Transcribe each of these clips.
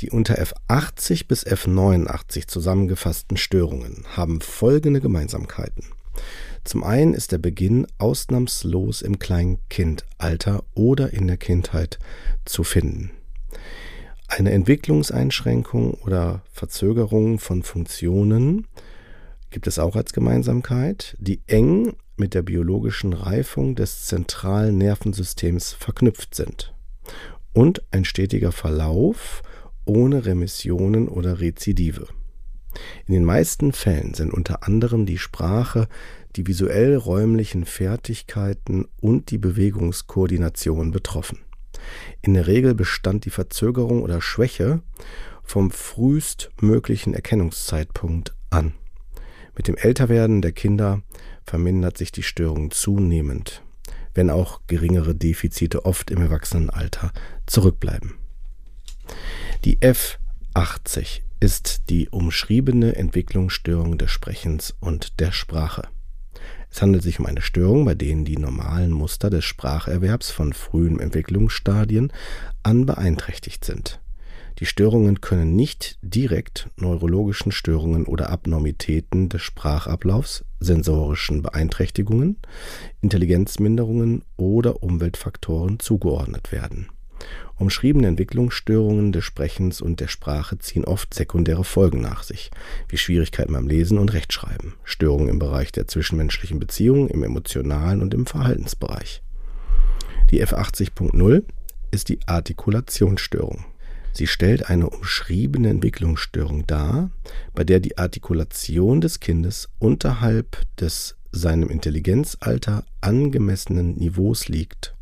Die unter F80 bis F89 zusammengefassten Störungen haben folgende Gemeinsamkeiten. Zum einen ist der Beginn ausnahmslos im Kleinkindalter oder in der Kindheit zu finden. Eine Entwicklungseinschränkung oder Verzögerung von Funktionen gibt es auch als Gemeinsamkeit, die eng mit der biologischen Reifung des zentralen Nervensystems verknüpft sind und ein stetiger Verlauf ohne Remissionen oder Rezidive. In den meisten Fällen sind unter anderem die Sprache, die visuell-räumlichen Fertigkeiten und die Bewegungskoordination betroffen. In der Regel bestand die Verzögerung oder Schwäche vom frühestmöglichen Erkennungszeitpunkt an. Mit dem Älterwerden der Kinder vermindert sich die Störung zunehmend, wenn auch geringere Defizite oft im Erwachsenenalter zurückbleiben. Die F80 ist die umschriebene Entwicklungsstörung des Sprechens und der Sprache. Es handelt sich um eine Störung, bei denen die normalen Muster des Spracherwerbs von frühen Entwicklungsstadien an beeinträchtigt sind. Die Störungen können nicht direkt neurologischen Störungen oder Abnormitäten des Sprachablaufs, sensorischen Beeinträchtigungen, Intelligenzminderungen oder Umweltfaktoren zugeordnet werden Umschriebene Entwicklungsstörungen des Sprechens und der Sprache ziehen oft sekundäre Folgen nach sich, wie Schwierigkeiten beim Lesen und Rechtschreiben, Störungen im Bereich der zwischenmenschlichen Beziehungen, im emotionalen und im Verhaltensbereich. Die F80.0 ist die Artikulationsstörung. Sie stellt eine umschriebene Entwicklungsstörung dar, bei der die Artikulation des Kindes unterhalb des seinem Intelligenzalter angemessenen Niveaus liegt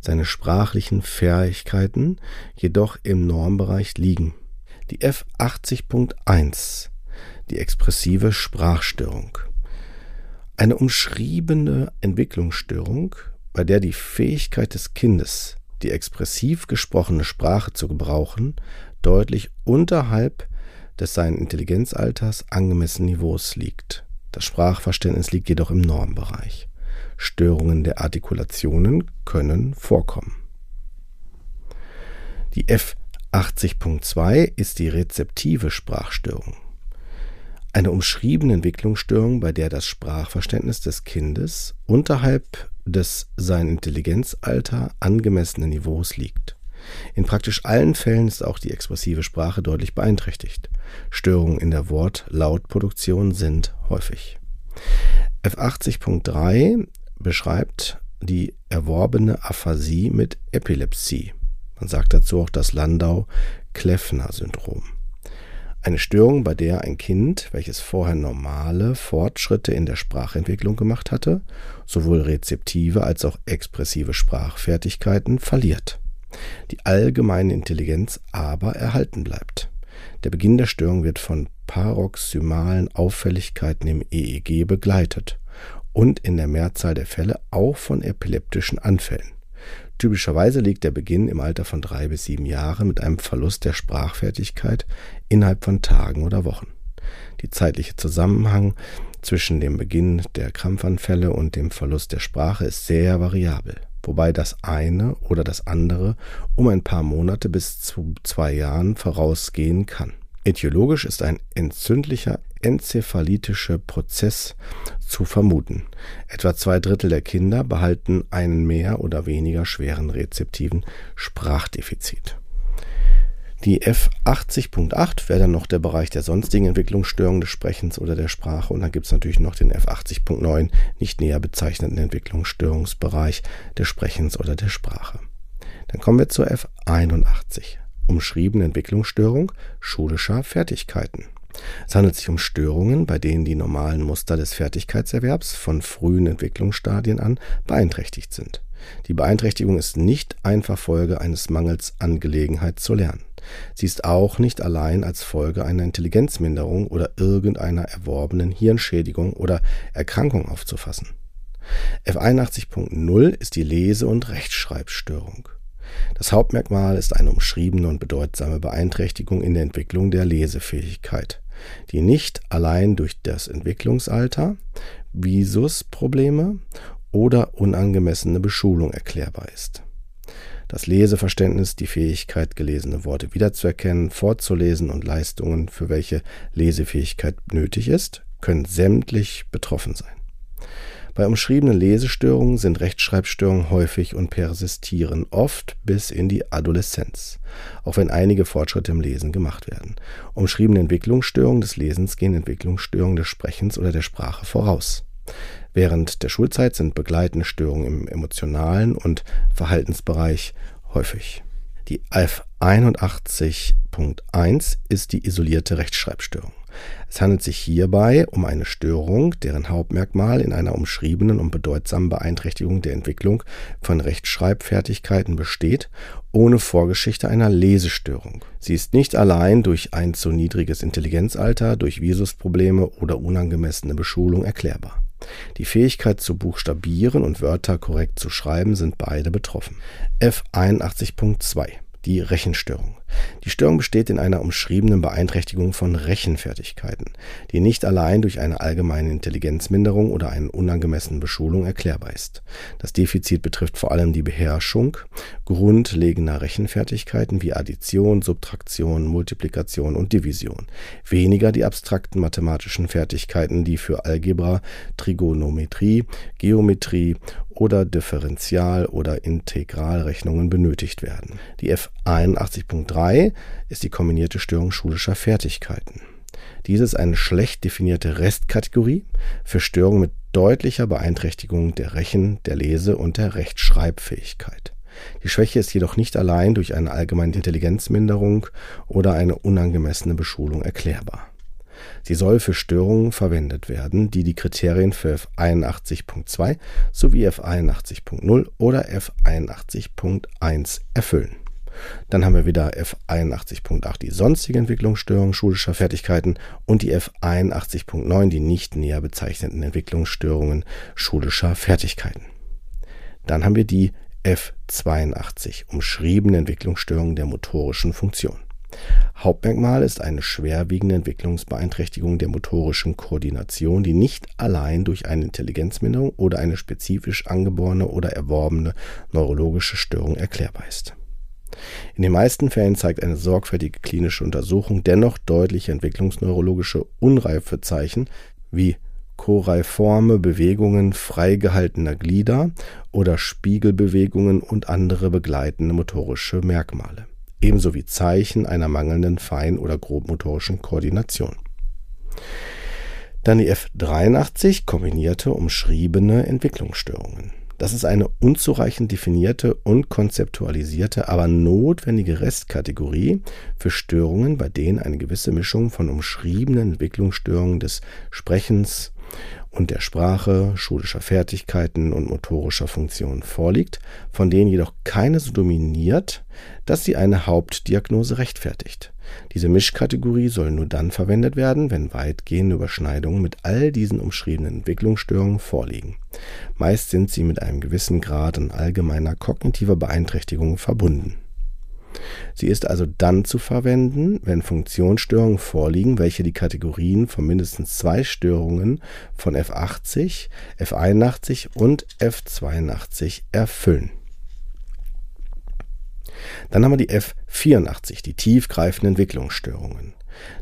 seine sprachlichen Fähigkeiten jedoch im Normbereich liegen. Die F80.1, die expressive Sprachstörung. Eine umschriebene Entwicklungsstörung, bei der die Fähigkeit des Kindes, die expressiv gesprochene Sprache zu gebrauchen, deutlich unterhalb des seinen Intelligenzalters angemessenen Niveaus liegt. Das Sprachverständnis liegt jedoch im Normbereich. Störungen der Artikulationen können vorkommen. Die F80.2 ist die rezeptive Sprachstörung. Eine umschriebene Entwicklungsstörung, bei der das Sprachverständnis des Kindes unterhalb des sein Intelligenzalter angemessenen Niveaus liegt. In praktisch allen Fällen ist auch die expressive Sprache deutlich beeinträchtigt. Störungen in der Wort-Lautproduktion sind häufig. F80.3 beschreibt die erworbene Aphasie mit Epilepsie. Man sagt dazu auch das Landau-Kleffner-Syndrom. Eine Störung, bei der ein Kind, welches vorher normale Fortschritte in der Sprachentwicklung gemacht hatte, sowohl rezeptive als auch expressive Sprachfertigkeiten verliert. Die allgemeine Intelligenz aber erhalten bleibt. Der Beginn der Störung wird von paroxymalen Auffälligkeiten im EEG begleitet und in der Mehrzahl der Fälle auch von epileptischen Anfällen. Typischerweise liegt der Beginn im Alter von drei bis sieben Jahren mit einem Verlust der Sprachfertigkeit innerhalb von Tagen oder Wochen. Die zeitliche Zusammenhang zwischen dem Beginn der Krampfanfälle und dem Verlust der Sprache ist sehr variabel, wobei das eine oder das andere um ein paar Monate bis zu zwei Jahren vorausgehen kann. Etiologisch ist ein entzündlicher enzephalitischer Prozess zu vermuten. Etwa zwei Drittel der Kinder behalten einen mehr oder weniger schweren rezeptiven Sprachdefizit. Die F80.8 wäre dann noch der Bereich der sonstigen Entwicklungsstörungen des Sprechens oder der Sprache. Und dann gibt es natürlich noch den F80.9, nicht näher bezeichneten Entwicklungsstörungsbereich des Sprechens oder der Sprache. Dann kommen wir zur F81, umschriebene Entwicklungsstörung schulischer Fertigkeiten. Es handelt sich um Störungen, bei denen die normalen Muster des Fertigkeitserwerbs von frühen Entwicklungsstadien an beeinträchtigt sind. Die Beeinträchtigung ist nicht einfach Folge eines Mangels an Gelegenheit zu lernen. Sie ist auch nicht allein als Folge einer Intelligenzminderung oder irgendeiner erworbenen Hirnschädigung oder Erkrankung aufzufassen. F81.0 ist die Lese- und Rechtschreibstörung. Das Hauptmerkmal ist eine umschriebene und bedeutsame Beeinträchtigung in der Entwicklung der Lesefähigkeit, die nicht allein durch das Entwicklungsalter, Visusprobleme oder unangemessene Beschulung erklärbar ist. Das Leseverständnis, die Fähigkeit, gelesene Worte wiederzuerkennen, vorzulesen und Leistungen, für welche Lesefähigkeit nötig ist, können sämtlich betroffen sein. Bei umschriebenen Lesestörungen sind Rechtschreibstörungen häufig und persistieren oft bis in die Adoleszenz, auch wenn einige Fortschritte im Lesen gemacht werden. Umschriebene Entwicklungsstörungen des Lesens gehen Entwicklungsstörungen des Sprechens oder der Sprache voraus. Während der Schulzeit sind begleitende Störungen im emotionalen und Verhaltensbereich häufig. Die F81.1 ist die isolierte Rechtschreibstörung. Es handelt sich hierbei um eine Störung, deren Hauptmerkmal in einer umschriebenen und bedeutsamen Beeinträchtigung der Entwicklung von Rechtschreibfertigkeiten besteht, ohne Vorgeschichte einer Lesestörung. Sie ist nicht allein durch ein zu niedriges Intelligenzalter, durch Visusprobleme oder unangemessene Beschulung erklärbar. Die Fähigkeit zu buchstabieren und Wörter korrekt zu schreiben sind beide betroffen. F81.2 die Rechenstörung. Die Störung besteht in einer umschriebenen Beeinträchtigung von Rechenfertigkeiten, die nicht allein durch eine allgemeine Intelligenzminderung oder eine unangemessene Beschulung erklärbar ist. Das Defizit betrifft vor allem die Beherrschung grundlegender Rechenfertigkeiten wie Addition, Subtraktion, Multiplikation und Division, weniger die abstrakten mathematischen Fertigkeiten, die für Algebra, Trigonometrie, Geometrie oder Differential- oder Integralrechnungen benötigt werden. Die F81.3 ist die kombinierte Störung schulischer Fertigkeiten. Diese ist eine schlecht definierte Restkategorie für Störungen mit deutlicher Beeinträchtigung der Rechen-, der Lese- und der Rechtschreibfähigkeit. Die Schwäche ist jedoch nicht allein durch eine allgemeine Intelligenzminderung oder eine unangemessene Beschulung erklärbar. Sie soll für Störungen verwendet werden, die die Kriterien für F81.2 sowie F81.0 oder F81.1 erfüllen. Dann haben wir wieder F81.8 die sonstige Entwicklungsstörung schulischer Fertigkeiten und die F81.9 die nicht näher bezeichneten Entwicklungsstörungen schulischer Fertigkeiten. Dann haben wir die F82 umschriebene Entwicklungsstörung der motorischen Funktion. Hauptmerkmal ist eine schwerwiegende Entwicklungsbeeinträchtigung der motorischen Koordination, die nicht allein durch eine Intelligenzminderung oder eine spezifisch angeborene oder erworbene neurologische Störung erklärbar ist. In den meisten Fällen zeigt eine sorgfältige klinische Untersuchung dennoch deutliche entwicklungsneurologische Unreifezeichen wie choreiforme Bewegungen freigehaltener Glieder oder Spiegelbewegungen und andere begleitende motorische Merkmale ebenso wie Zeichen einer mangelnden fein- oder grobmotorischen Koordination. Dann die F83 kombinierte umschriebene Entwicklungsstörungen. Das ist eine unzureichend definierte und konzeptualisierte, aber notwendige Restkategorie für Störungen, bei denen eine gewisse Mischung von umschriebenen Entwicklungsstörungen des Sprechens und der Sprache, schulischer Fertigkeiten und motorischer Funktionen vorliegt, von denen jedoch keine so dominiert, dass sie eine Hauptdiagnose rechtfertigt. Diese Mischkategorie soll nur dann verwendet werden, wenn weitgehende Überschneidungen mit all diesen umschriebenen Entwicklungsstörungen vorliegen. Meist sind sie mit einem gewissen Grad an allgemeiner kognitiver Beeinträchtigung verbunden. Sie ist also dann zu verwenden, wenn Funktionsstörungen vorliegen, welche die Kategorien von mindestens zwei Störungen von F80, F81 und F82 erfüllen. Dann haben wir die F84, die tiefgreifenden Entwicklungsstörungen.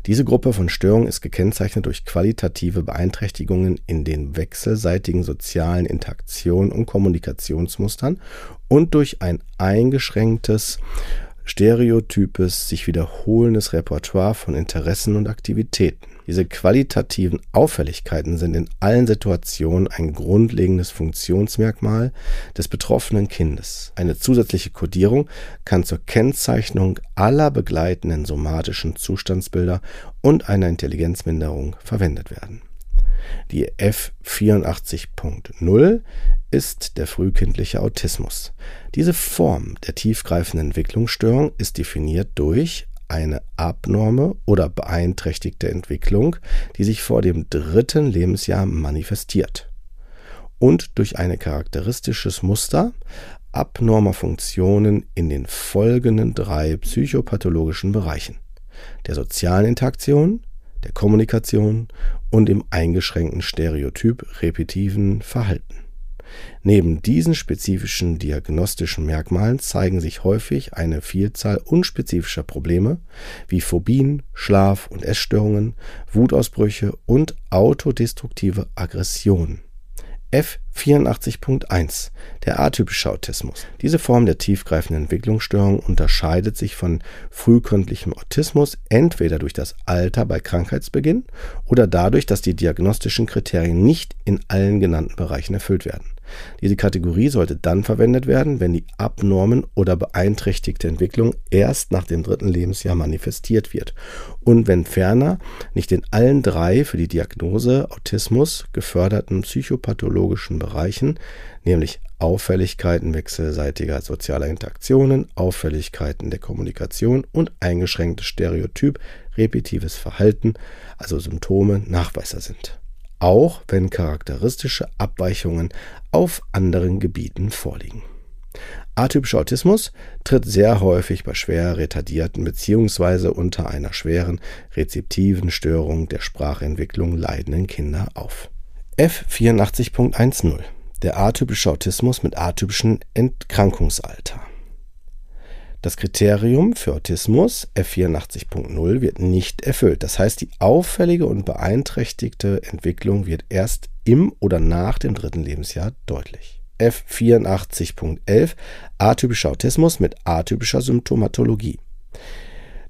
Diese Gruppe von Störungen ist gekennzeichnet durch qualitative Beeinträchtigungen in den wechselseitigen sozialen Interaktionen und Kommunikationsmustern und durch ein eingeschränktes stereotypes, sich wiederholendes Repertoire von Interessen und Aktivitäten. Diese qualitativen Auffälligkeiten sind in allen Situationen ein grundlegendes Funktionsmerkmal des betroffenen Kindes. Eine zusätzliche Kodierung kann zur Kennzeichnung aller begleitenden somatischen Zustandsbilder und einer Intelligenzminderung verwendet werden. Die F84.0 ist der frühkindliche Autismus. Diese Form der tiefgreifenden Entwicklungsstörung ist definiert durch eine abnorme oder beeinträchtigte Entwicklung, die sich vor dem dritten Lebensjahr manifestiert und durch ein charakteristisches Muster abnormer Funktionen in den folgenden drei psychopathologischen Bereichen der sozialen Interaktion, der Kommunikation und im eingeschränkten Stereotyp repetiven Verhalten. Neben diesen spezifischen diagnostischen Merkmalen zeigen sich häufig eine Vielzahl unspezifischer Probleme wie Phobien, Schlaf- und Essstörungen, Wutausbrüche und autodestruktive Aggressionen F84.1 Der atypische Autismus. Diese Form der tiefgreifenden Entwicklungsstörung unterscheidet sich von frühkindlichem Autismus entweder durch das Alter bei Krankheitsbeginn oder dadurch, dass die diagnostischen Kriterien nicht in allen genannten Bereichen erfüllt werden diese Kategorie sollte dann verwendet werden, wenn die abnormen oder beeinträchtigte Entwicklung erst nach dem dritten Lebensjahr manifestiert wird und wenn ferner nicht in allen drei für die Diagnose Autismus geförderten psychopathologischen Bereichen, nämlich Auffälligkeiten wechselseitiger sozialer Interaktionen, Auffälligkeiten der Kommunikation und eingeschränktes Stereotyp repetives Verhalten, also Symptome, nachweisbar sind auch wenn charakteristische Abweichungen auf anderen Gebieten vorliegen. Atypischer Autismus tritt sehr häufig bei schwer retardierten bzw. unter einer schweren rezeptiven Störung der Sprachentwicklung leidenden Kinder auf. F84.10 Der atypische Autismus mit atypischem Entkrankungsalter das Kriterium für Autismus F84.0 wird nicht erfüllt. Das heißt, die auffällige und beeinträchtigte Entwicklung wird erst im oder nach dem dritten Lebensjahr deutlich. F84.11 Atypischer Autismus mit atypischer Symptomatologie.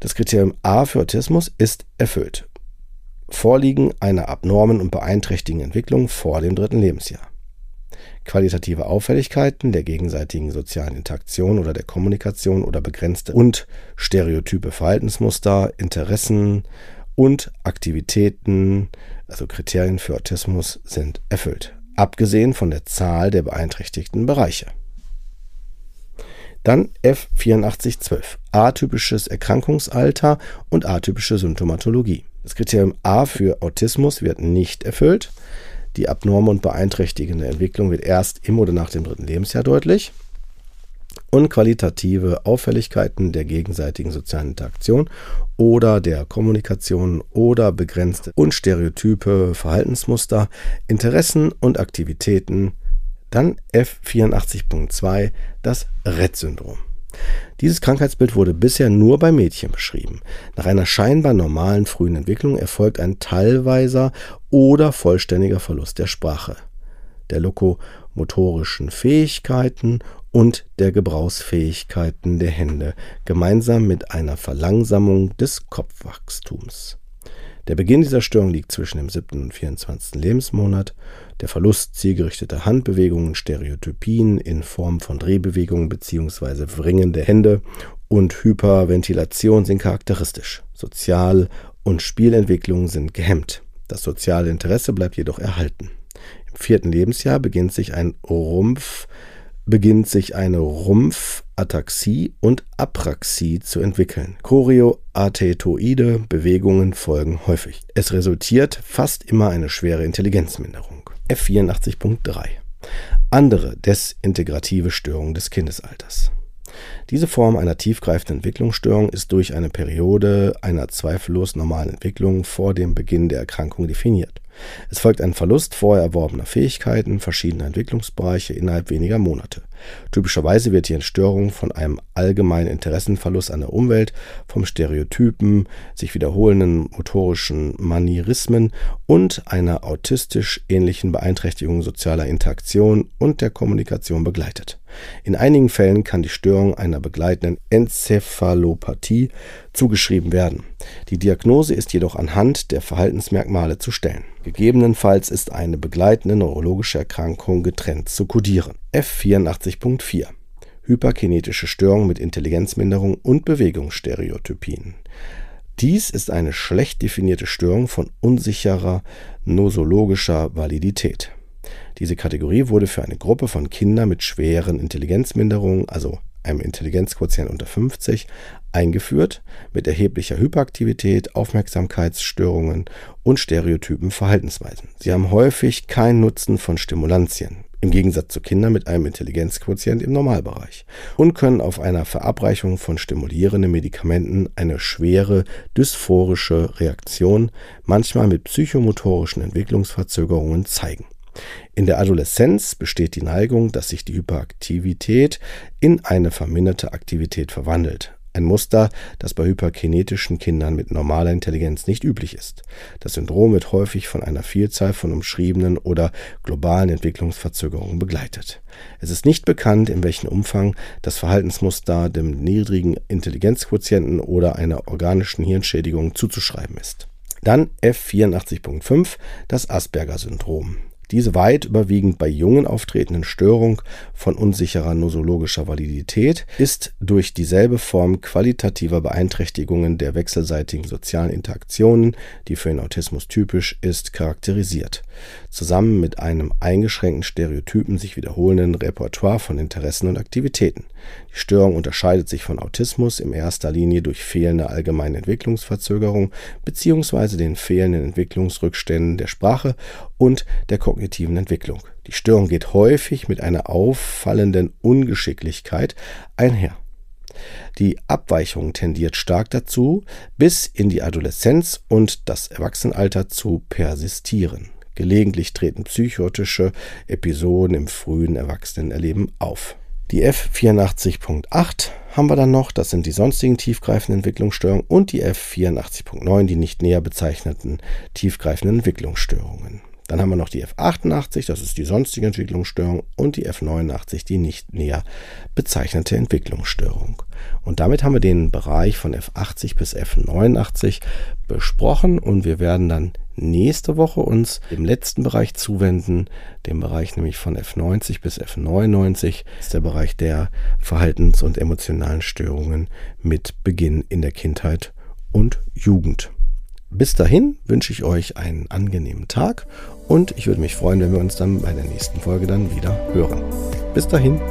Das Kriterium A für Autismus ist erfüllt. Vorliegen einer abnormen und beeinträchtigten Entwicklung vor dem dritten Lebensjahr qualitative Auffälligkeiten der gegenseitigen sozialen Interaktion oder der Kommunikation oder begrenzte und stereotype Verhaltensmuster, Interessen und Aktivitäten, also Kriterien für Autismus, sind erfüllt, abgesehen von der Zahl der beeinträchtigten Bereiche. Dann F8412, atypisches Erkrankungsalter und atypische Symptomatologie. Das Kriterium A für Autismus wird nicht erfüllt. Die abnorme und beeinträchtigende Entwicklung wird erst im oder nach dem dritten Lebensjahr deutlich. Und qualitative Auffälligkeiten der gegenseitigen sozialen Interaktion oder der Kommunikation oder begrenzte und stereotype Verhaltensmuster, Interessen und Aktivitäten. Dann F84.2, das Rett-Syndrom. Dieses Krankheitsbild wurde bisher nur bei Mädchen beschrieben. Nach einer scheinbar normalen frühen Entwicklung erfolgt ein teilweiser oder vollständiger Verlust der Sprache, der lokomotorischen Fähigkeiten und der Gebrauchsfähigkeiten der Hände, gemeinsam mit einer Verlangsamung des Kopfwachstums. Der Beginn dieser Störung liegt zwischen dem 7. und 24. Lebensmonat. Der Verlust zielgerichteter Handbewegungen, Stereotypien in Form von Drehbewegungen bzw. Wringen der Hände und Hyperventilation sind charakteristisch. Sozial- und Spielentwicklung sind gehemmt. Das soziale Interesse bleibt jedoch erhalten. Im vierten Lebensjahr beginnt sich ein Rumpf beginnt sich eine Rumpfataxie und Apraxie zu entwickeln. Chorioarthetoide Bewegungen folgen häufig. Es resultiert fast immer eine schwere Intelligenzminderung. F84.3 Andere desintegrative Störungen des Kindesalters. Diese Form einer tiefgreifenden Entwicklungsstörung ist durch eine Periode einer zweifellos normalen Entwicklung vor dem Beginn der Erkrankung definiert. Es folgt ein Verlust vorher erworbener Fähigkeiten verschiedener Entwicklungsbereiche innerhalb weniger Monate. Typischerweise wird die Entstörung von einem allgemeinen Interessenverlust an der Umwelt, vom Stereotypen, sich wiederholenden motorischen Manierismen und einer autistisch ähnlichen Beeinträchtigung sozialer Interaktion und der Kommunikation begleitet. In einigen Fällen kann die Störung einer begleitenden Enzephalopathie zugeschrieben werden. Die Diagnose ist jedoch anhand der Verhaltensmerkmale zu stellen. Gegebenenfalls ist eine begleitende neurologische Erkrankung getrennt zu kodieren. F84.4 Hyperkinetische Störung mit Intelligenzminderung und Bewegungsstereotypien. Dies ist eine schlecht definierte Störung von unsicherer nosologischer Validität. Diese Kategorie wurde für eine Gruppe von Kindern mit schweren Intelligenzminderungen, also einem Intelligenzquotient unter 50, eingeführt mit erheblicher Hyperaktivität, Aufmerksamkeitsstörungen und stereotypen Verhaltensweisen. Sie haben häufig keinen Nutzen von Stimulantien, im Gegensatz zu Kindern mit einem Intelligenzquotient im Normalbereich, und können auf einer Verabreichung von stimulierenden Medikamenten eine schwere dysphorische Reaktion, manchmal mit psychomotorischen Entwicklungsverzögerungen, zeigen. In der Adoleszenz besteht die Neigung, dass sich die Hyperaktivität in eine verminderte Aktivität verwandelt. Ein Muster, das bei hyperkinetischen Kindern mit normaler Intelligenz nicht üblich ist. Das Syndrom wird häufig von einer Vielzahl von umschriebenen oder globalen Entwicklungsverzögerungen begleitet. Es ist nicht bekannt, in welchem Umfang das Verhaltensmuster dem niedrigen Intelligenzquotienten oder einer organischen Hirnschädigung zuzuschreiben ist. Dann F84.5, das Asperger-Syndrom. Diese weit überwiegend bei Jungen auftretenden Störung von unsicherer nosologischer Validität ist durch dieselbe Form qualitativer Beeinträchtigungen der wechselseitigen sozialen Interaktionen, die für den Autismus typisch ist, charakterisiert, zusammen mit einem eingeschränkten Stereotypen sich wiederholenden Repertoire von Interessen und Aktivitäten. Die Störung unterscheidet sich von Autismus in erster Linie durch fehlende allgemeine Entwicklungsverzögerung bzw. den fehlenden Entwicklungsrückständen der Sprache und der kognitiven Entwicklung. Die Störung geht häufig mit einer auffallenden Ungeschicklichkeit einher. Die Abweichung tendiert stark dazu, bis in die Adoleszenz und das Erwachsenenalter zu persistieren. Gelegentlich treten psychotische Episoden im frühen Erwachsenenerleben auf. Die F84.8 haben wir dann noch, das sind die sonstigen tiefgreifenden Entwicklungsstörungen und die F84.9, die nicht näher bezeichneten tiefgreifenden Entwicklungsstörungen. Dann haben wir noch die F88, das ist die sonstige Entwicklungsstörung, und die F89, die nicht näher bezeichnete Entwicklungsstörung. Und damit haben wir den Bereich von F80 bis F89 besprochen und wir werden dann nächste Woche uns dem letzten Bereich zuwenden, dem Bereich nämlich von F90 bis F99, das ist der Bereich der Verhaltens- und emotionalen Störungen mit Beginn in der Kindheit und Jugend. Bis dahin wünsche ich euch einen angenehmen Tag und ich würde mich freuen, wenn wir uns dann bei der nächsten Folge dann wieder hören. Bis dahin.